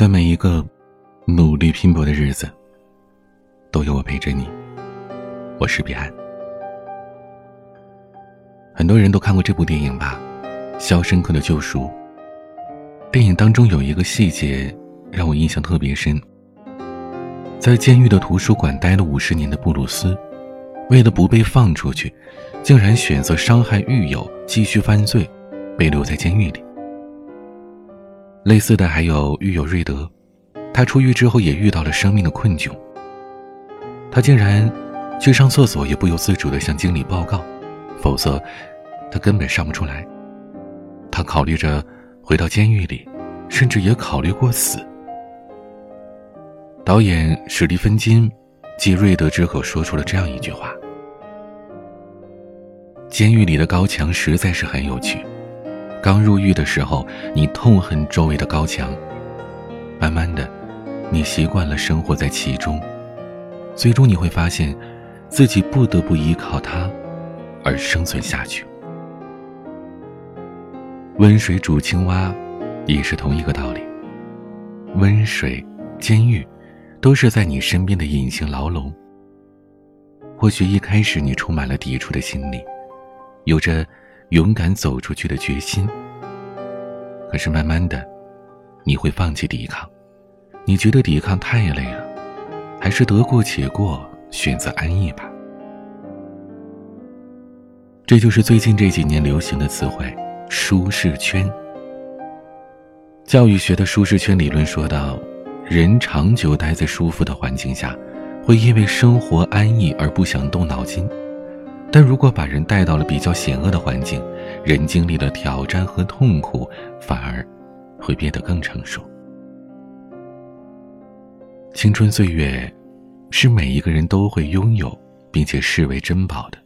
在每一个努力拼搏的日子，都有我陪着你。我是彼岸。很多人都看过这部电影吧，《肖申克的救赎》。电影当中有一个细节让我印象特别深。在监狱的图书馆待了五十年的布鲁斯，为了不被放出去，竟然选择伤害狱友，继续犯罪，被留在监狱里。类似的还有狱友瑞德，他出狱之后也遇到了生命的困窘。他竟然去上厕所也不由自主地向经理报告，否则他根本上不出来。他考虑着回到监狱里，甚至也考虑过死。导演史蒂芬金继瑞德之后说出了这样一句话：“监狱里的高墙实在是很有趣。”刚入狱的时候，你痛恨周围的高墙，慢慢的，你习惯了生活在其中，最终你会发现，自己不得不依靠它，而生存下去。温水煮青蛙，也是同一个道理。温水、监狱，都是在你身边的隐形牢笼。或许一开始你充满了抵触的心理，有着。勇敢走出去的决心。可是慢慢的，你会放弃抵抗，你觉得抵抗太累了，还是得过且过，选择安逸吧。这就是最近这几年流行的词汇“舒适圈”。教育学的舒适圈理论说到，人长久待在舒服的环境下，会因为生活安逸而不想动脑筋。但如果把人带到了比较险恶的环境，人经历了挑战和痛苦，反而会变得更成熟。青春岁月，是每一个人都会拥有并且视为珍宝的。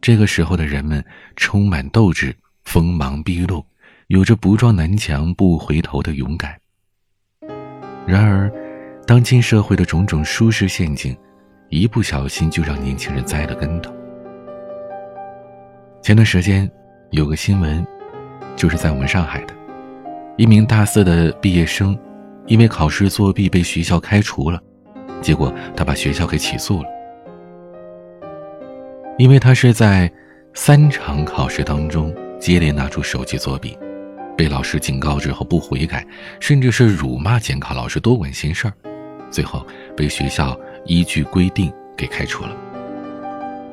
这个时候的人们充满斗志，锋芒毕露，有着不撞南墙不回头的勇敢。然而，当今社会的种种舒适陷阱，一不小心就让年轻人栽了跟头。前段时间，有个新闻，就是在我们上海的，一名大四的毕业生，因为考试作弊被学校开除了，结果他把学校给起诉了，因为他是在三场考试当中接连拿出手机作弊，被老师警告之后不悔改，甚至是辱骂监考老师多管闲事儿，最后被学校依据规定给开除了。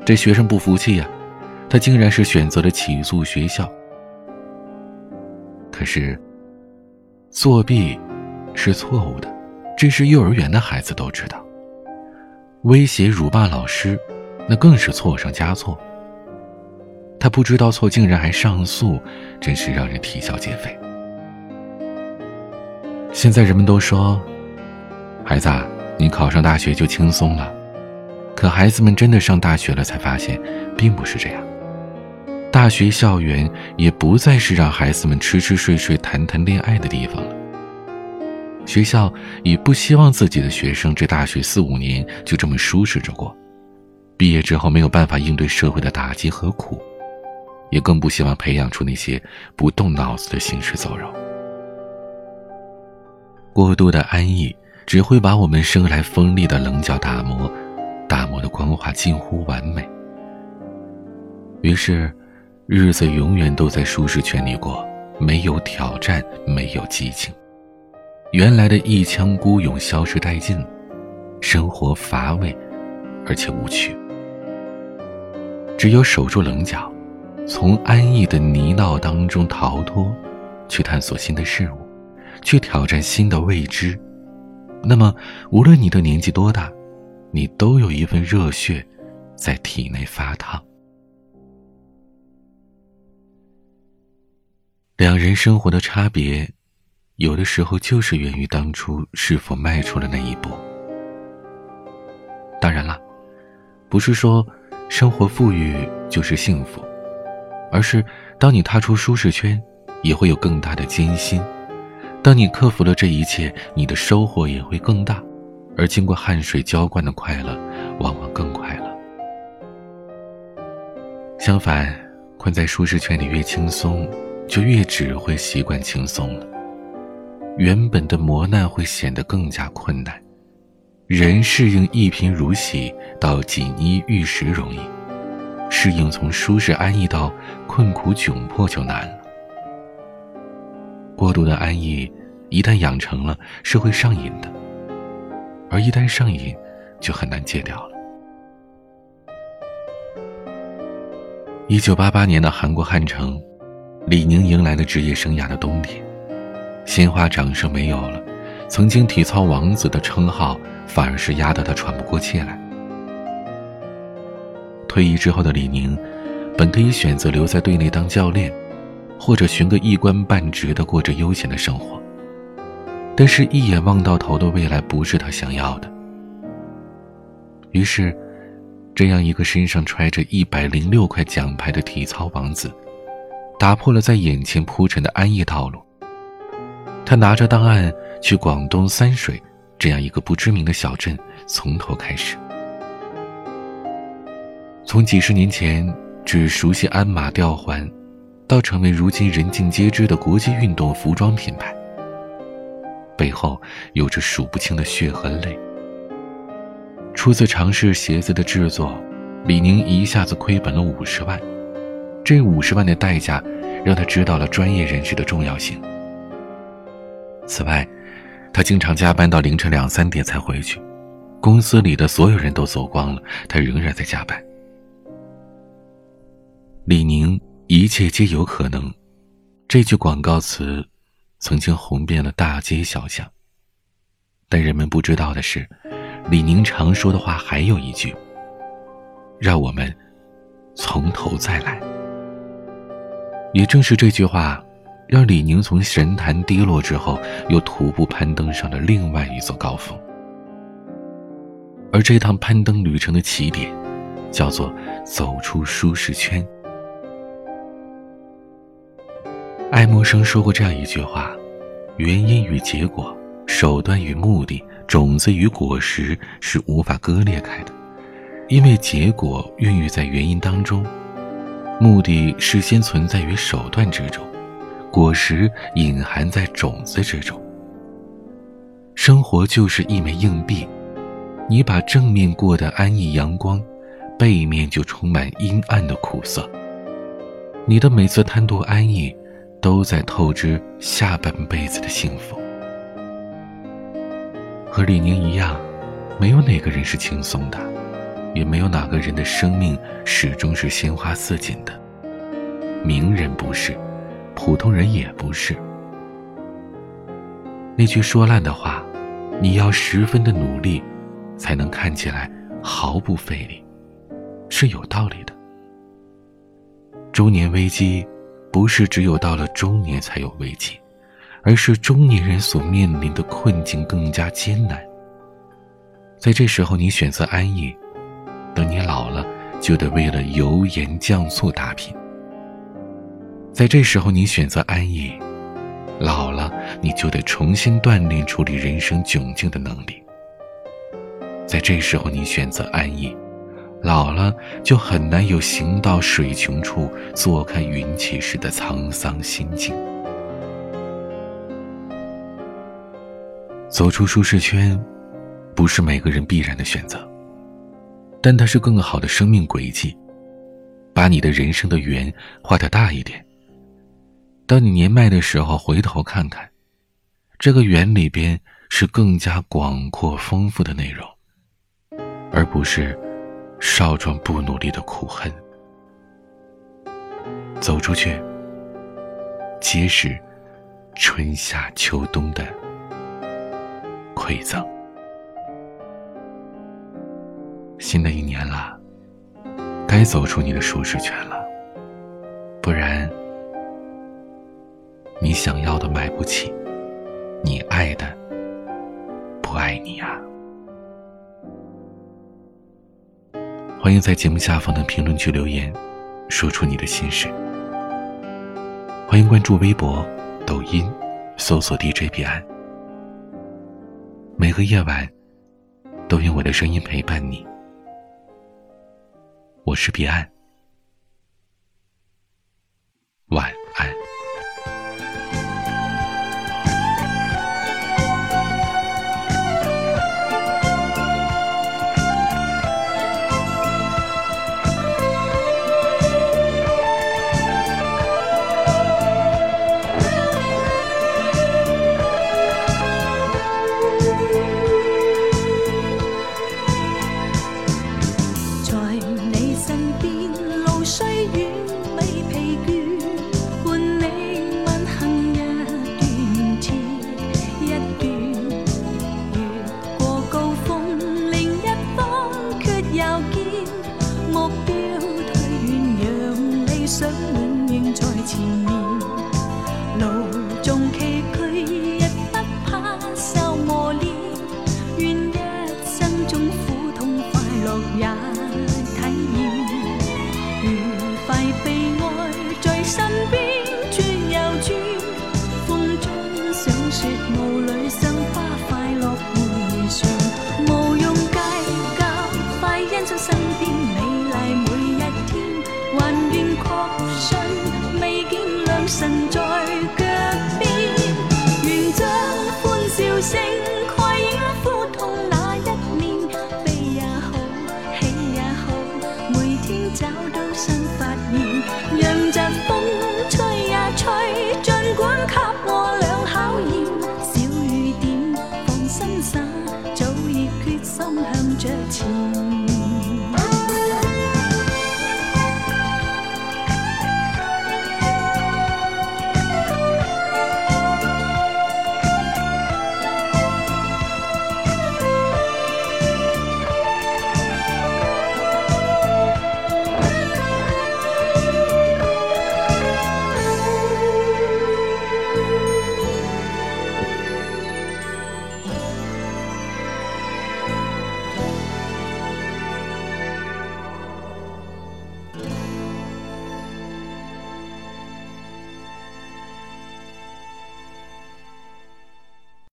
这学生不服气呀。他竟然是选择了起诉学校。可是，作弊是错误的，这是幼儿园的孩子都知道。威胁辱骂老师，那更是错上加错。他不知道错，竟然还上诉，真是让人啼笑皆非。现在人们都说，孩子，啊你考上大学就轻松了，可孩子们真的上大学了，才发现，并不是这样。大学校园也不再是让孩子们吃吃睡睡、谈谈恋爱的地方了。学校也不希望自己的学生这大学四五年就这么舒适着过，毕业之后没有办法应对社会的打击和苦，也更不希望培养出那些不动脑子的行尸走肉。过度的安逸只会把我们生来锋利的棱角打磨，打磨的光滑近乎完美。于是。日子永远都在舒适圈里过，没有挑战，没有激情，原来的一腔孤勇消失殆尽，生活乏味，而且无趣。只有守住棱角，从安逸的泥淖当中逃脱，去探索新的事物，去挑战新的未知，那么无论你的年纪多大，你都有一份热血，在体内发烫。两人生活的差别，有的时候就是源于当初是否迈出了那一步。当然了，不是说生活富裕就是幸福，而是当你踏出舒适圈，也会有更大的艰辛；当你克服了这一切，你的收获也会更大。而经过汗水浇灌的快乐，往往更快乐。相反，困在舒适圈里越轻松。就越只会习惯轻松了，原本的磨难会显得更加困难。人适应一贫如洗到锦衣玉食容易，适应从舒适安逸到困苦窘迫就难了。过度的安逸，一旦养成了，是会上瘾的；而一旦上瘾，就很难戒掉了。一九八八年的韩国汉城，李宁迎来了职业生涯的冬天，鲜花掌声没有了，曾经体操王子的称号。反而是压得他喘不过气来。退役之后的李宁，本可以选择留在队内当教练，或者寻个一官半职的过着悠闲的生活。但是，一眼望到头的未来不是他想要的。于是，这样一个身上揣着一百零六块奖牌的体操王子，打破了在眼前铺陈的安逸道路。他拿着档案去广东三水。这样一个不知名的小镇，从头开始，从几十年前只熟悉鞍马吊环，到成为如今人尽皆知的国际运动服装品牌，背后有着数不清的血和泪。初次尝试鞋子的制作，李宁一下子亏本了五十万，这五十万的代价，让他知道了专业人士的重要性。此外，他经常加班到凌晨两三点才回去，公司里的所有人都走光了，他仍然在加班。李宁，一切皆有可能，这句广告词曾经红遍了大街小巷。但人们不知道的是，李宁常说的话还有一句：“让我们从头再来。”也正是这句话。让李宁从神坛跌落之后，又徒步攀登上了另外一座高峰。而这趟攀登旅程的起点，叫做走出舒适圈。爱默生说过这样一句话：“原因与结果，手段与目的，种子与果实是无法割裂开的，因为结果孕育在原因当中，目的事先存在于手段之中。”果实隐含在种子之中。生活就是一枚硬币，你把正面过得安逸阳光，背面就充满阴暗的苦涩。你的每次贪图安逸，都在透支下半辈子的幸福。和李宁一样，没有哪个人是轻松的，也没有哪个人的生命始终是鲜花似锦的。名人不是。普通人也不是。那句说烂的话，你要十分的努力，才能看起来毫不费力，是有道理的。中年危机，不是只有到了中年才有危机，而是中年人所面临的困境更加艰难。在这时候，你选择安逸，等你老了，就得为了油盐酱醋打拼。在这时候，你选择安逸，老了你就得重新锻炼处理人生窘境的能力。在这时候，你选择安逸，老了就很难有行到水穷处，坐看云起时的沧桑心境。走出舒适圈，不是每个人必然的选择，但它是更好的生命轨迹，把你的人生的圆画得大一点。当你年迈的时候，回头看看，这个圆里边是更加广阔丰富的内容，而不是少壮不努力的苦恨。走出去，皆是春夏秋冬的馈赠。新的一年了，该走出你的舒适圈了，不然。你想要的买不起，你爱的不爱你啊！欢迎在节目下方的评论区留言，说出你的心事。欢迎关注微博、抖音，搜索 DJ 彼岸。每个夜晚，都用我的声音陪伴你。我是彼岸，晚。这情。